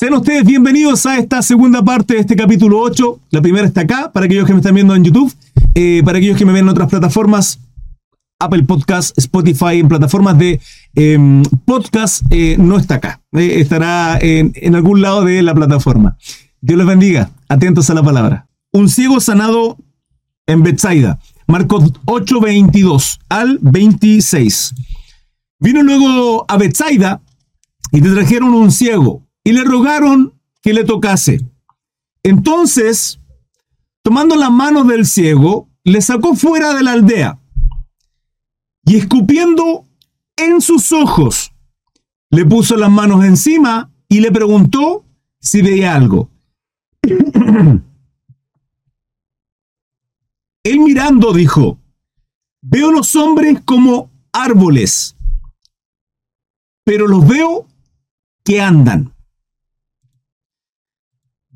Sean ustedes bienvenidos a esta segunda parte de este capítulo 8. La primera está acá, para aquellos que me están viendo en YouTube, eh, para aquellos que me ven en otras plataformas, Apple Podcast, Spotify, en plataformas de em, podcast, eh, no está acá. Eh, estará en, algún lado de la plataforma. Dios les bendiga. Atentos a la palabra. Un ciego sanado en Bethsaida. Marcos 8, 22 al 26. Vino luego a Bethsaida y le trajeron un ciego y le rogaron que le tocase. Entonces, tomando la mano del ciego, le sacó fuera de la aldea y escupiendo en sus ojos, le puso las manos encima y le preguntó si veía algo. Él mirando dijo, veo los hombres como árboles, pero los veo que andan.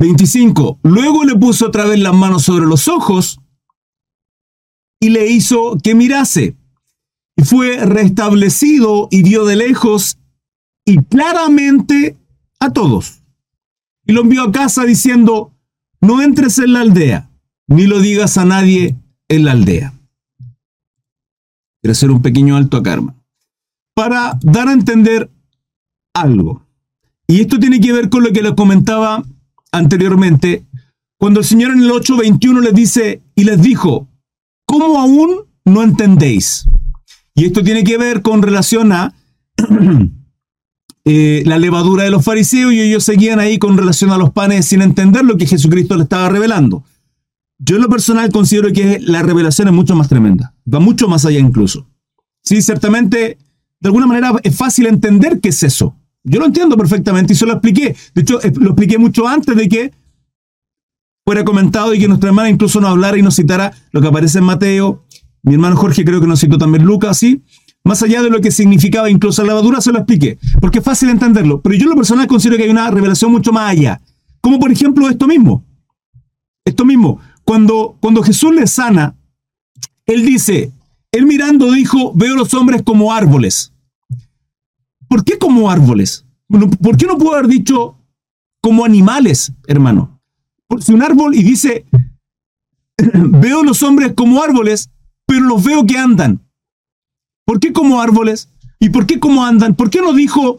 25. Luego le puso otra vez las manos sobre los ojos y le hizo que mirase. Y fue restablecido y vio de lejos y claramente a todos. Y lo envió a casa diciendo, no entres en la aldea, ni lo digas a nadie en la aldea. Quiero hacer un pequeño alto a karma. Para dar a entender algo. Y esto tiene que ver con lo que les comentaba anteriormente, cuando el Señor en el 8.21 les dice y les dijo, ¿cómo aún no entendéis? Y esto tiene que ver con relación a eh, la levadura de los fariseos y ellos seguían ahí con relación a los panes sin entender lo que Jesucristo les estaba revelando. Yo en lo personal considero que la revelación es mucho más tremenda, va mucho más allá incluso. Sí, ciertamente, de alguna manera es fácil entender qué es eso. Yo lo entiendo perfectamente y se lo expliqué. De hecho, lo expliqué mucho antes de que fuera comentado y que nuestra hermana incluso nos hablara y nos citara lo que aparece en Mateo. Mi hermano Jorge creo que nos citó también Lucas, ¿sí? Más allá de lo que significaba incluso la lavadura, se lo expliqué, porque es fácil entenderlo. Pero yo en lo personal considero que hay una revelación mucho más allá. Como por ejemplo esto mismo. Esto mismo. Cuando, cuando Jesús le sana, él dice, él mirando dijo, veo los hombres como árboles. ¿Por qué como árboles? ¿Por qué no puedo haber dicho como animales, hermano? Si un árbol y dice, veo los hombres como árboles, pero los veo que andan. ¿Por qué como árboles? ¿Y por qué como andan? ¿Por qué no dijo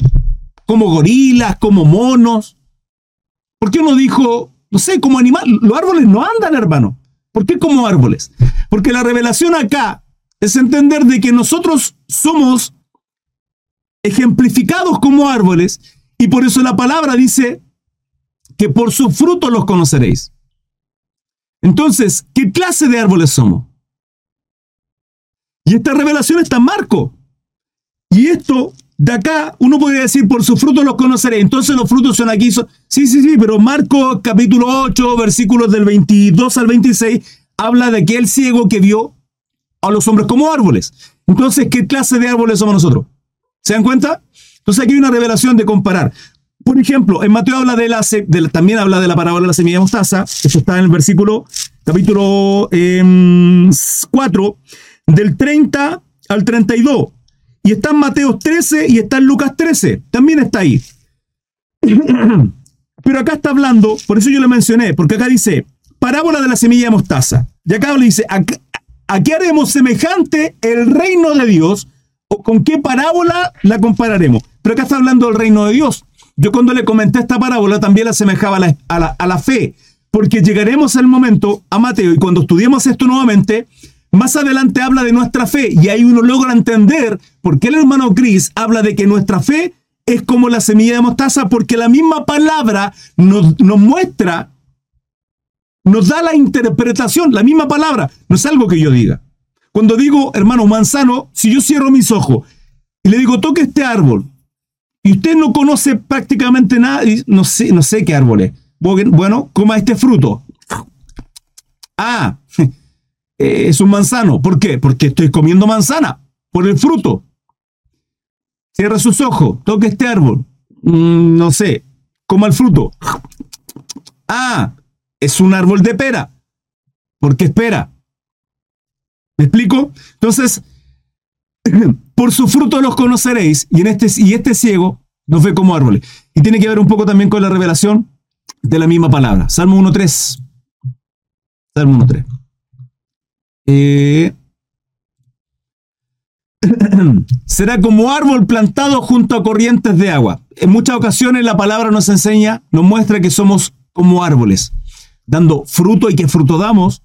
como gorilas, como monos? ¿Por qué no dijo, no sé, como animales? Los árboles no andan, hermano. ¿Por qué como árboles? Porque la revelación acá es entender de que nosotros somos ejemplificados como árboles, y por eso la palabra dice que por su fruto los conoceréis. Entonces, ¿qué clase de árboles somos? Y esta revelación está en Marco. Y esto de acá, uno podría decir, por su fruto los conoceréis. Entonces los frutos son aquí. Sí, sí, sí, pero Marco capítulo 8, versículos del 22 al 26, habla de aquel ciego que vio a los hombres como árboles. Entonces, ¿qué clase de árboles somos nosotros? ¿Se dan cuenta? Entonces aquí hay una revelación de comparar. Por ejemplo, en Mateo habla de la, también habla de la parábola de la semilla de mostaza. Eso está en el versículo, capítulo 4, em, del 30 al 32. Y está en Mateo 13 y está en Lucas 13. También está ahí. Pero acá está hablando, por eso yo le mencioné, porque acá dice, parábola de la semilla de mostaza. Y acá le dice, aquí haremos semejante el reino de Dios ¿Con qué parábola la compararemos? Pero acá está hablando del reino de Dios. Yo cuando le comenté esta parábola también la asemejaba a la, fe, porque llegaremos al momento a Mateo y cuando estudiemos esto nuevamente, más adelante habla de nuestra fe y ahí uno logra entender por qué el hermano Cris habla de que nuestra fe es como la semilla de mostaza, porque la misma palabra nos, nos muestra, nos da la interpretación, la misma palabra, no es algo que yo diga. Cuando digo, hermano, manzano, si yo cierro mis ojos y le digo, toque este árbol, y usted no conoce prácticamente nada, no sé, no sé qué árbol es. Bueno, coma este fruto. Ah, es un manzano. ¿Por qué? Porque estoy comiendo manzana, por el fruto. Cierra sus ojos, toque este árbol. Mm, no sé, coma el fruto. Ah, es un árbol de pera. ¿Por qué espera? ¿Me explico? Entonces, por su fruto los conoceréis, y, en este, y este ciego Nos ve como árboles. Y tiene que ver un poco también con la revelación de la misma palabra. Salmo 1.3. Salmo 1.3. Eh, será como árbol plantado junto a corrientes de agua. En muchas ocasiones la palabra nos enseña, nos muestra que somos como árboles, dando fruto y que fruto damos.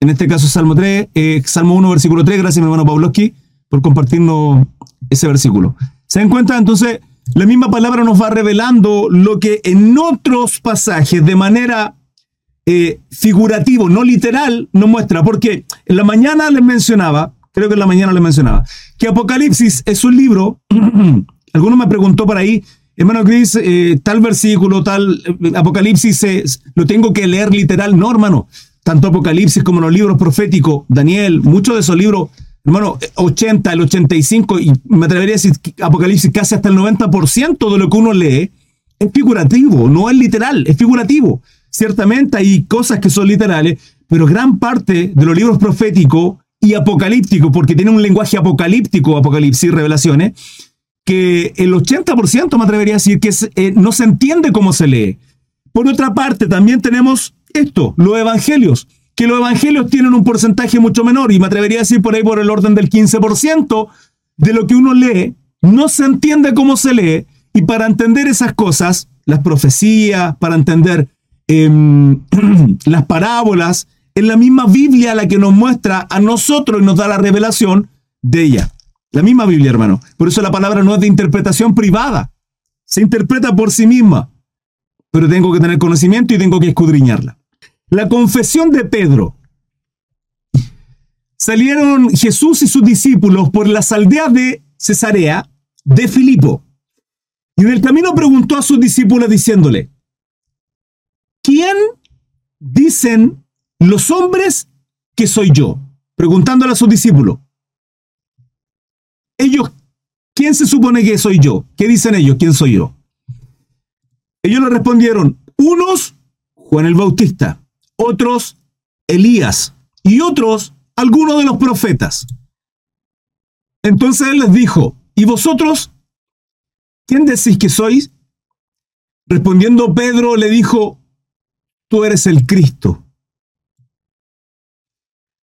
En este caso Salmo 3, eh, Salmo 1, versículo 3. Gracias, mi hermano Pavlovsky, por compartirnos ese versículo. ¿Se dan? Entonces, la misma palabra nos va revelando lo que en otros pasajes, de manera eh, figurativo, no literal, nos muestra. Porque en la mañana les mencionaba creo que en la mañana le mencionaba, que Apocalipsis es un libro, alguno me preguntó por ahí, hermano Chris, eh, tal versículo, tal eh, Apocalipsis, lo tengo que leer literal, no hermano, tanto Apocalipsis como los libros proféticos, Daniel, muchos de esos libros, hermano, 80, el 85, y me atrevería a decir Apocalipsis casi hasta el 90% de lo que uno lee es figurativo, no es literal, es figurativo. Ciertamente hay cosas que son literales, pero gran parte de los libros proféticos y apocalíptico, porque tiene un lenguaje apocalíptico, Apocalipsis, Revelaciones, que el 80% me atrevería a decir que eh, no se entiende cómo se lee. Por otra parte, también tenemos esto, los evangelios, que los evangelios tienen un porcentaje mucho menor, y me atrevería a decir por ahí por el orden del 15% de lo que uno lee, no se entiende cómo se lee, y para entender esas cosas, las profecías, para entender em, las parábolas, es la misma Biblia la que nos muestra a nosotros y nos da la revelación de ella. La misma Biblia, hermano. Por eso la palabra no es de interpretación privada. Se interpreta por sí misma. Pero tengo que tener conocimiento y tengo que escudriñarla. La confesión de Pedro. Salieron Jesús y sus discípulos por las aldeas de Cesarea de Filipo. Y en el camino preguntó a sus discípulos diciéndole, ¿quién dicen los hombres que soy yo, preguntándole a sus discípulos, ellos, ¿quién se supone que soy yo? ¿Qué dicen ellos? ¿Quién soy yo? Ellos le respondieron, unos, Juan el Bautista, otros, Elías, y otros, algunos de los profetas. Entonces él les dijo, ¿y vosotros? ¿Quién decís que sois? Respondiendo Pedro le dijo, tú eres el Cristo.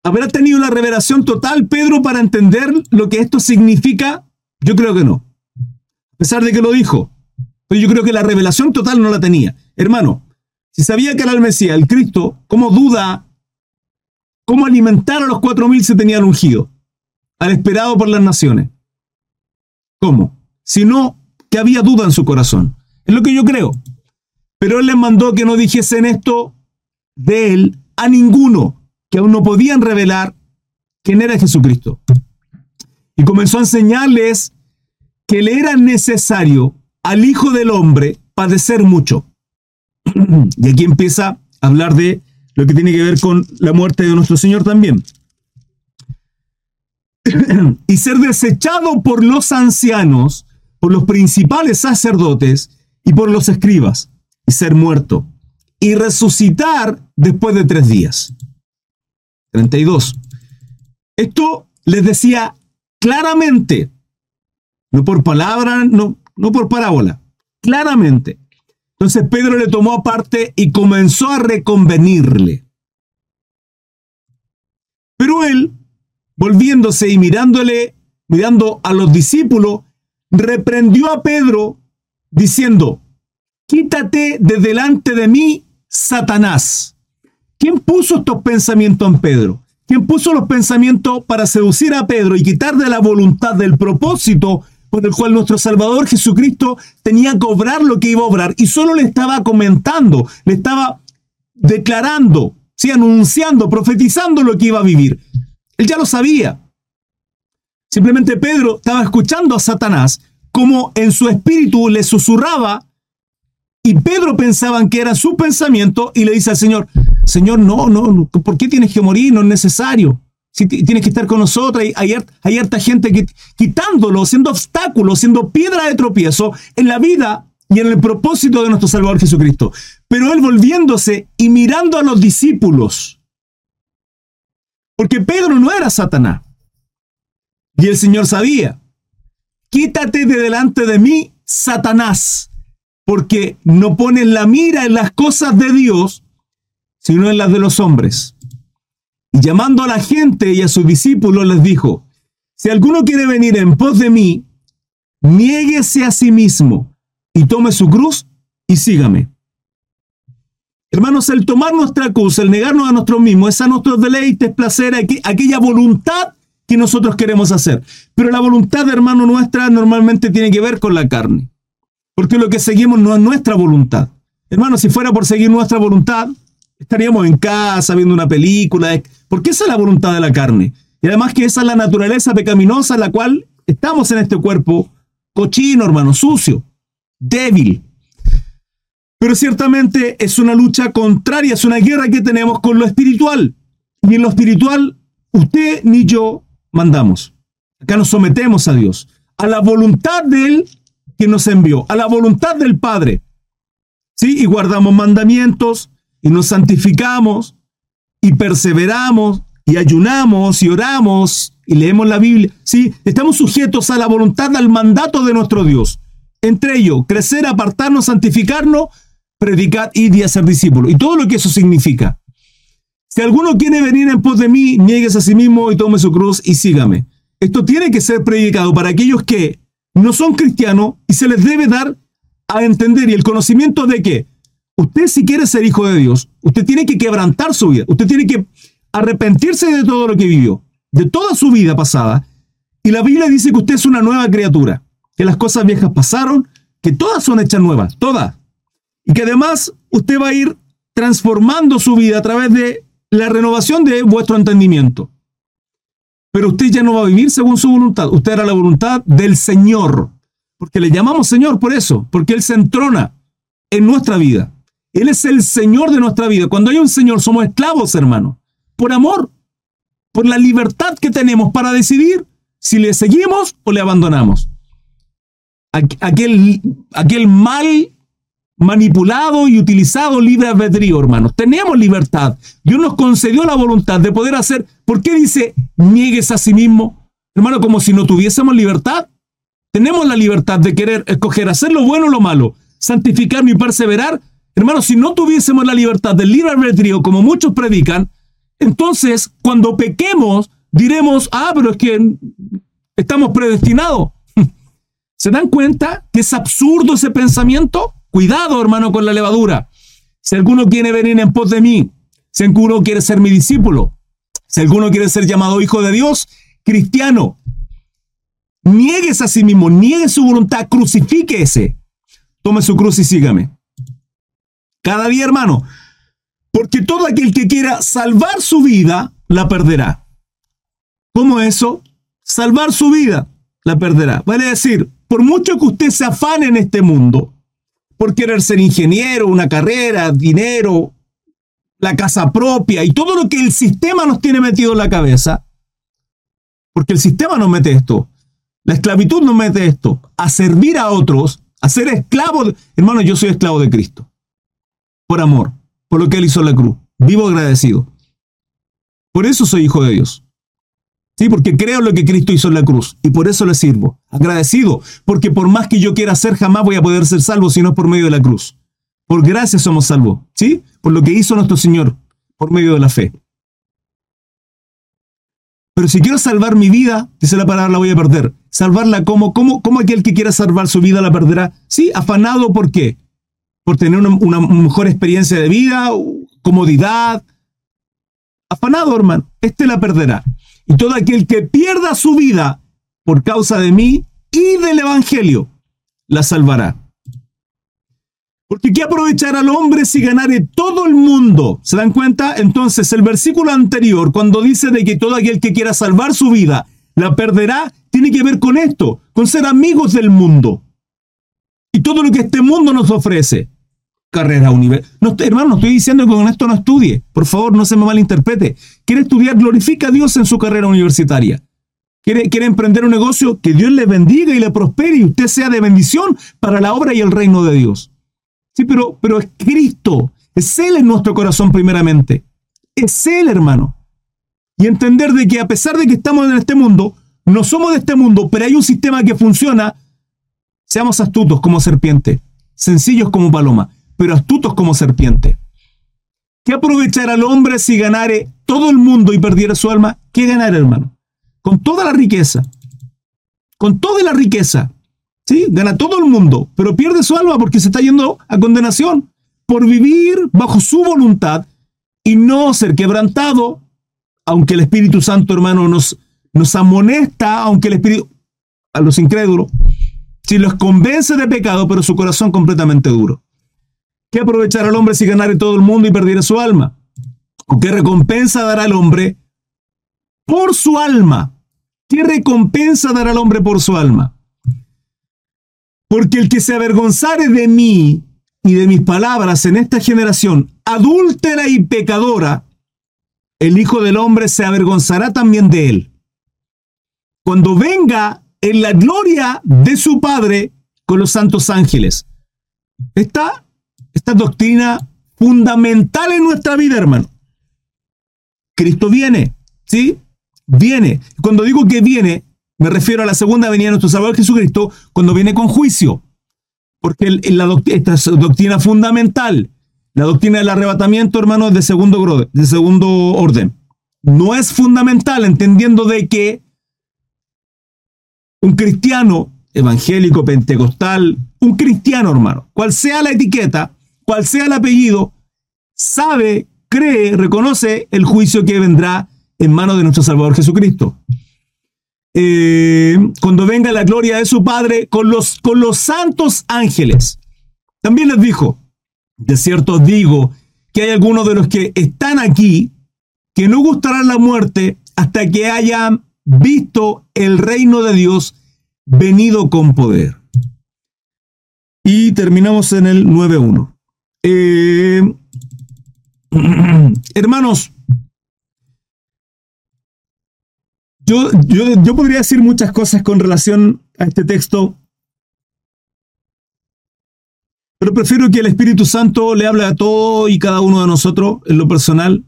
¿Habrá tenido la revelación total Pedro para entender lo que esto significa? Yo creo que no. A pesar de que lo dijo. Pero yo creo que la revelación total no la tenía. Hermano, si sabía que era el Mesías, el Cristo, ¿cómo duda? ¿Cómo alimentar a los cuatro mil se tenían ungido? Al esperado por las naciones. ¿Cómo? Si no, que había duda en su corazón. Es lo que yo creo. Pero él les mandó que no dijesen esto de él a ninguno que aún no podían revelar quién era Jesucristo. Y comenzó a enseñarles que le era necesario al Hijo del Hombre padecer mucho. y aquí empieza a hablar de lo que tiene que ver con la muerte de nuestro Señor también. y ser desechado por los ancianos, por los principales sacerdotes y por los escribas, y ser muerto, y resucitar después de tres días. 32. Esto les decía claramente, no por palabra, no, no por parábola, claramente. Entonces Pedro le tomó aparte y comenzó a reconvenirle. Pero él, volviéndose y mirándole, mirando a los discípulos, reprendió a Pedro diciendo, quítate de delante de mí, Satanás. ¿Quién puso estos pensamientos en Pedro? ¿Quién puso los pensamientos para seducir a Pedro y quitar de la voluntad del propósito por el cual nuestro Salvador Jesucristo tenía que obrar lo que iba a obrar? Y solo le estaba comentando, le estaba declarando, ¿sí? anunciando, profetizando lo que iba a vivir. Él ya lo sabía. Simplemente Pedro estaba escuchando a Satanás como en su espíritu le susurraba y Pedro pensaban que era su pensamiento y le dice al Señor, Señor, no, no, ¿por qué tienes que morir? No es necesario. Si tienes que estar con nosotros, hay, hay harta gente quitándolo, siendo obstáculo, siendo piedra de tropiezo en la vida y en el propósito de nuestro Salvador Jesucristo. Pero él volviéndose y mirando a los discípulos, porque Pedro no era Satanás. Y el Señor sabía, quítate de delante de mí, Satanás, porque no ponen la mira en las cosas de Dios, sino en las de los hombres. Y llamando a la gente y a sus discípulos les dijo, si alguno quiere venir en pos de mí, niéguese a sí mismo y tome su cruz y sígame. Hermanos, el tomar nuestra cruz, el negarnos a nosotros mismos, es a nuestros deleites, placer, aquella voluntad que nosotros queremos hacer. Pero la voluntad, hermano nuestra, normalmente tiene que ver con la carne. Porque lo que seguimos no es nuestra voluntad. Hermano, si fuera por seguir nuestra voluntad, estaríamos en casa viendo una película. Porque esa es la voluntad de la carne. Y además que esa es la naturaleza pecaminosa en la cual estamos en este cuerpo cochino, hermano, sucio, débil. Pero ciertamente es una lucha contraria, es una guerra que tenemos con lo espiritual. Y en lo espiritual, usted ni yo mandamos. Acá nos sometemos a Dios, a la voluntad de Él que nos envió, a la voluntad del Padre. ¿Sí? Y guardamos mandamientos y nos santificamos y perseveramos y ayunamos y oramos y leemos la Biblia. ¿Sí? Estamos sujetos a la voluntad, al mandato de nuestro Dios. Entre ellos, crecer, apartarnos, santificarnos predicad, id y ser discípulos. Y todo lo que eso significa. Si alguno quiere venir en pos de mí, niegues a sí mismo y tome su cruz y sígame. Esto tiene que ser predicado para aquellos que no son cristianos y se les debe dar a entender y el conocimiento de que usted si quiere ser hijo de Dios, usted tiene que quebrantar su vida, usted tiene que arrepentirse de todo lo que vivió, de toda su vida pasada. Y la Biblia dice que usted es una nueva criatura, que las cosas viejas pasaron, que todas son hechas nuevas, todas. Y que además usted va a ir transformando su vida a través de la renovación de vuestro entendimiento. Pero usted ya no va a vivir según su voluntad. Usted hará la voluntad del Señor. Porque le llamamos Señor por eso. Porque Él se entrona en nuestra vida. Él es el Señor de nuestra vida. Cuando hay un Señor somos esclavos, hermano. Por amor. Por la libertad que tenemos para decidir si le seguimos o le abandonamos. Aquel, aquel mal manipulado y utilizado libre albedrío, hermanos. Tenemos libertad. Dios nos concedió la voluntad de poder hacer. ¿Por qué dice niegues a sí mismo? Hermano, como si no tuviésemos libertad. Tenemos la libertad de querer escoger hacer lo bueno o lo malo, santificarnos y perseverar. Hermano, si no tuviésemos la libertad del libre albedrío, como muchos predican, entonces cuando pequemos diremos, ah, pero es que estamos predestinados. ¿Se dan cuenta que es absurdo ese pensamiento? Cuidado, hermano, con la levadura. Si alguno quiere venir en pos de mí, si alguno quiere ser mi discípulo, si alguno quiere ser llamado hijo de Dios, cristiano, niegues a sí mismo, niegue su voluntad, crucifíquese, tome su cruz y sígame. Cada día, hermano, porque todo aquel que quiera salvar su vida, la perderá. ¿Cómo eso? Salvar su vida, la perderá. Vale decir, por mucho que usted se afane en este mundo, por querer ser ingeniero, una carrera, dinero, la casa propia y todo lo que el sistema nos tiene metido en la cabeza, porque el sistema nos mete esto, la esclavitud nos mete esto, a servir a otros, a ser esclavos. Hermano, yo soy esclavo de Cristo, por amor, por lo que Él hizo en la cruz. Vivo agradecido. Por eso soy hijo de Dios. Sí, porque creo lo que Cristo hizo en la cruz y por eso le sirvo. Agradecido, porque por más que yo quiera ser, jamás voy a poder ser salvo si no por medio de la cruz. Por gracia somos salvos, ¿sí? Por lo que hizo nuestro Señor, por medio de la fe. Pero si quiero salvar mi vida, dice la palabra, la voy a perder. Salvarla como, como, como aquel que quiera salvar su vida la perderá. Sí, afanado, ¿por qué? Por tener una, mejor experiencia de vida, comodidad. Afanado, hermano. Este la perderá. Y todo aquel que pierda su vida por causa de mí y del Evangelio, la salvará. Porque ¿qué aprovechar al hombre si ganare todo el mundo? ¿Se dan cuenta? Entonces el versículo anterior, cuando dice de que todo aquel que quiera salvar su vida, la perderá, tiene que ver con esto, con ser amigos del mundo. Y todo lo que este mundo nos ofrece carrera universitaria. No, hermano, no estoy diciendo que con esto no estudie. Por favor, no se me malinterprete. Quiere estudiar, glorifica a Dios en su carrera universitaria. Quiere, quiere emprender un negocio, que Dios le bendiga y le prospere y usted sea de bendición para la obra y el reino de Dios. Sí, pero, pero es Cristo. Es Él en nuestro corazón primeramente. Es Él, hermano. Y entender de que a pesar de que estamos en este mundo, no somos de este mundo, pero hay un sistema que funciona Seamos astutos como serpiente, sencillos como paloma, pero astutos como serpiente. ¿Qué aprovechará al hombre si ganare todo el mundo y perdiera su alma? ¿Qué ganar, hermano? Con toda la riqueza. Con toda la riqueza. ¿Sí? Gana todo el mundo, pero pierde su alma porque se está yendo a condenación por vivir bajo su voluntad y no ser quebrantado, aunque el Espíritu Santo, hermano, nos, nos amonesta, aunque el Espíritu, a los incrédulos, si los convence de pecado, pero su corazón completamente duro. ¿Qué aprovechará el hombre si ganare todo el mundo y perdiera su alma? ¿O qué recompensa dará el hombre por su alma? ¿Qué recompensa dará el hombre por su alma? Porque el que se avergonzare de mí y de mis palabras en esta generación adúltera y pecadora, el Hijo del Hombre se avergonzará también de él. Cuando venga en la gloria de su Padre con los santos ángeles. Está esta doctrina fundamental en nuestra vida, hermano. Cristo viene, ¿sí? Viene. Cuando digo que viene, me refiero a la segunda venida de nuestro Salvador Jesucristo, cuando viene con juicio. Porque la esta es doctrina fundamental. La doctrina del arrebatamiento, hermano, es de segundo, de segundo orden. No es fundamental, entendiendo de que un cristiano evangélico, pentecostal, un cristiano, hermano, cual sea la etiqueta, cual sea el apellido, sabe, cree, reconoce el juicio que vendrá en manos de nuestro Salvador Jesucristo. Eh, cuando venga la gloria de su Padre con los, con los santos ángeles. También les dijo, de cierto digo que hay algunos de los que están aquí que no gustarán la muerte hasta que hayan visto el reino de Dios venido con poder. Y terminamos en el 9.1. Eh, hermanos, yo, yo, yo podría decir muchas cosas con relación a este texto, pero prefiero que el Espíritu Santo le hable a todo y cada uno de nosotros en lo personal.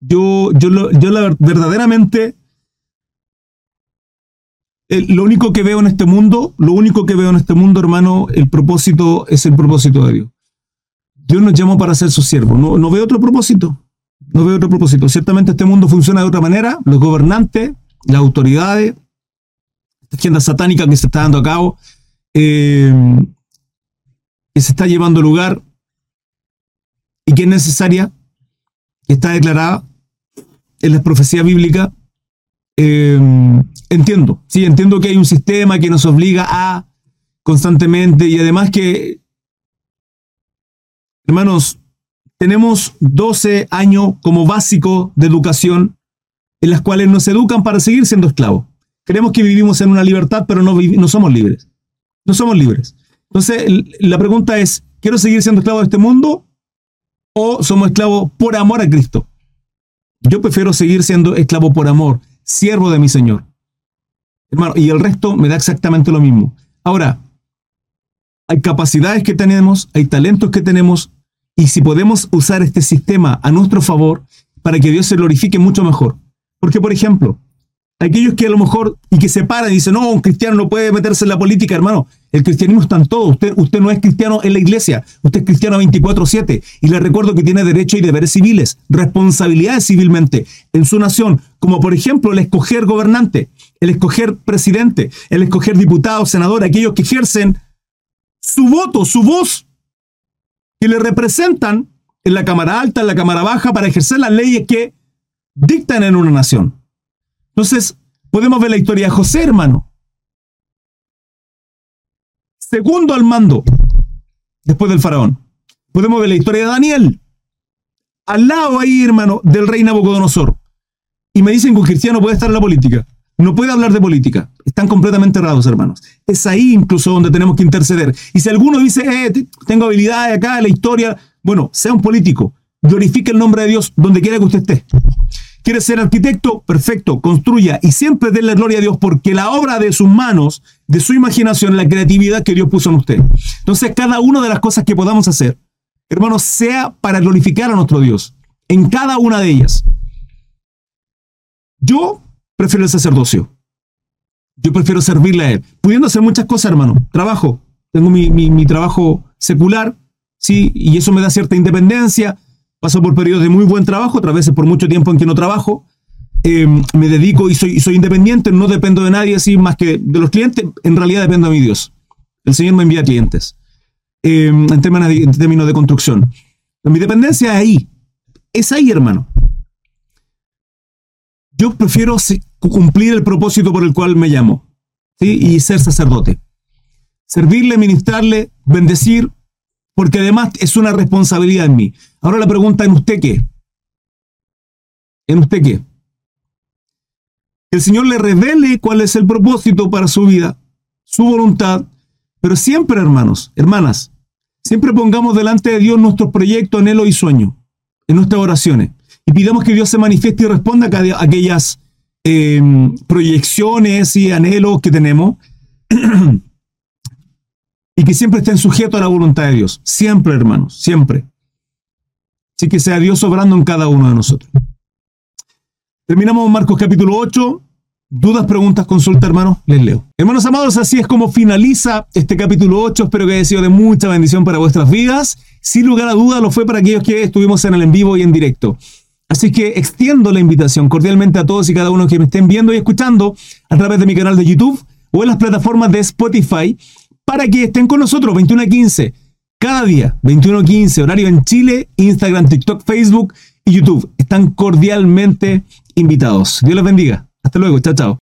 Yo, yo, yo verdaderamente, lo único que veo en este mundo, lo único que veo en este mundo, hermano, el propósito es el propósito de Dios. Dios nos llamó para ser su siervo. No, no veo otro propósito. No veo otro propósito. Ciertamente este mundo funciona de otra manera. Los gobernantes, las autoridades, esta agenda satánica que se está dando a cabo, eh, que se está llevando lugar y que es necesaria, está declarada en la profecía bíblica. Eh, entiendo, sí, entiendo que hay un sistema que nos obliga a constantemente y además que Hermanos, tenemos 12 años como básico de educación en las cuales nos educan para seguir siendo esclavos. Creemos que vivimos en una libertad, pero no, no somos libres. No somos libres. Entonces, la pregunta es, ¿quiero seguir siendo esclavo de este mundo o somos esclavos por amor a Cristo? Yo prefiero seguir siendo esclavo por amor, siervo de mi Señor. Hermano, y el resto me da exactamente lo mismo. Ahora, hay capacidades que tenemos, hay talentos que tenemos, y si podemos usar este sistema a nuestro favor para que Dios se glorifique mucho mejor. Porque, por ejemplo, aquellos que a lo mejor y que se paran y dicen, no, un cristiano no puede meterse en la política, hermano. El cristianismo está en todo. Usted, usted no es cristiano en la iglesia, usted es cristiano 24-7. Y le recuerdo que tiene derechos y deberes civiles, responsabilidades civilmente en su nación, como por ejemplo el escoger gobernante, el escoger presidente, el escoger diputado, senador, aquellos que ejercen su voto, su voz que le representan en la Cámara Alta, en la Cámara Baja, para ejercer las leyes que dictan en una nación. Entonces, podemos ver la historia de José, hermano. Segundo al mando, después del faraón. Podemos ver la historia de Daniel. Al lado ahí, hermano, del rey Nabucodonosor. Y me dicen que un cristiano puede estar en la política. No puede hablar de política. Están completamente errados, hermanos. Es ahí incluso donde tenemos que interceder. Y si alguno dice, eh, tengo habilidades acá, la historia, bueno, sea un político. Glorifique el nombre de Dios donde quiera que usted esté. ¿Quiere ser arquitecto? Perfecto, construya y siempre denle gloria a Dios porque la obra de sus manos, de su imaginación, la creatividad que Dios puso en usted. Entonces, cada una de las cosas que podamos hacer, hermanos, sea para glorificar a nuestro Dios. En cada una de ellas. Yo prefiero el sacerdocio. Yo prefiero servirle a Él. Pudiendo hacer muchas cosas, hermano. Trabajo, tengo mi, mi trabajo secular, ¿sí? Y eso me da cierta independencia. Paso por periodos de muy buen trabajo, otras veces por mucho tiempo en que no trabajo. Em, me dedico y soy, soy independiente, no dependo de nadie así más que de los clientes, en realidad dependo de mi Dios. El Señor me envía clientes em, en, términos de, en términos de construcción. Mi dependencia es ahí, es ahí, hermano. Yo prefiero cumplir el propósito por el cual me llamo ¿sí? y ser sacerdote. Servirle, ministrarle, bendecir, porque además es una responsabilidad en mí. Ahora la pregunta, ¿en usted qué? ¿En usted qué? El Señor le revele cuál es el propósito para su vida, su voluntad, pero siempre, hermanos, hermanas, siempre pongamos delante de Dios nuestros proyectos, anhelos y sueños, en nuestras oraciones, y pidamos que Dios se manifieste y responda a aquellas em, proyecciones y anhelos que tenemos. y que siempre estén sujetos a la voluntad de Dios. Siempre, hermanos, siempre. Así que sea Dios obrando en cada uno de nosotros. Terminamos Marcos capítulo 8. Dudas, preguntas, consulta, hermanos, les leo. Hermanos amados, así es como finaliza este capítulo 8. Espero que haya sido de mucha bendición para vuestras vidas. Sin lugar a duda, lo fue para aquellos que estuvimos en el en vivo y en directo. Así que extiendo la invitación cordialmente a todos y cada uno que me estén viendo y escuchando a través de mi canal de YouTube o en las plataformas de Spotify para que estén con nosotros 21 a 15 cada día, 21 a 15, horario en Chile, Instagram, TikTok, Facebook y YouTube. Están cordialmente invitados. Dios los bendiga. Hasta luego. Chao, chao.